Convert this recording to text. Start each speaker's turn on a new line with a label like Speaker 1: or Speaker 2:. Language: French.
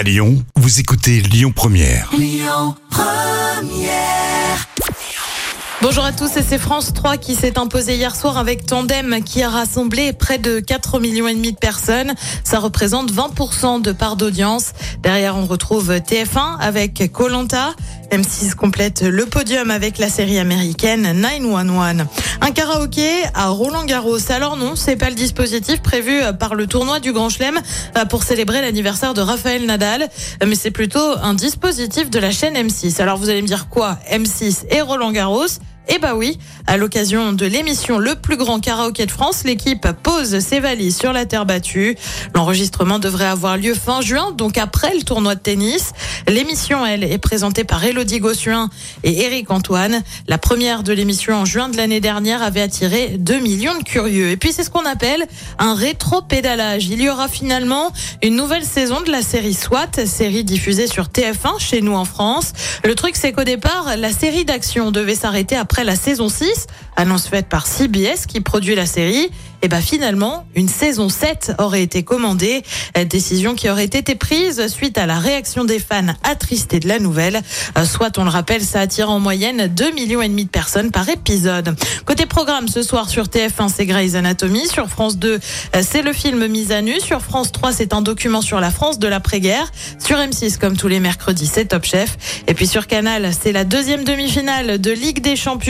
Speaker 1: À Lyon, vous écoutez Lyon Première.
Speaker 2: Bonjour à tous, et c'est France 3 qui s'est imposé hier soir avec Tandem qui a rassemblé près de 4 millions et demi de personnes. Ça représente 20% de part d'audience. Derrière, on retrouve TF1 avec Colanta. M6 complète le podium avec la série américaine 911. Un karaoké à Roland Garros. Alors non, c'est pas le dispositif prévu par le tournoi du Grand Chelem pour célébrer l'anniversaire de Raphaël Nadal, mais c'est plutôt un dispositif de la chaîne M6. Alors vous allez me dire quoi? M6 et Roland Garros? Eh bah oui, à l'occasion de l'émission Le plus grand karaoké de France, l'équipe pose ses valises sur la terre battue. L'enregistrement devrait avoir lieu fin juin, donc après le tournoi de tennis. L'émission, elle, est présentée par Elodie Gossuin et Eric Antoine. La première de l'émission en juin de l'année dernière avait attiré 2 millions de curieux. Et puis c'est ce qu'on appelle un rétro-pédalage. Il y aura finalement une nouvelle saison de la série SWAT, série diffusée sur TF1 chez nous en France. Le truc, c'est qu'au départ, la série d'action devait s'arrêter après la saison 6, annonce faite par CBS qui produit la série. Et ben finalement, une saison 7 aurait été commandée, décision qui aurait été prise suite à la réaction des fans attristés de la nouvelle. Euh, soit, on le rappelle, ça attire en moyenne 2 millions et demi de personnes par épisode. Côté programme, ce soir sur TF1, c'est Grey's Anatomy. Sur France 2, euh, c'est le film Mise à nu. Sur France 3, c'est un document sur la France de l'après-guerre. Sur M6, comme tous les mercredis, c'est Top Chef. Et puis sur Canal, c'est la deuxième demi-finale de Ligue des Champions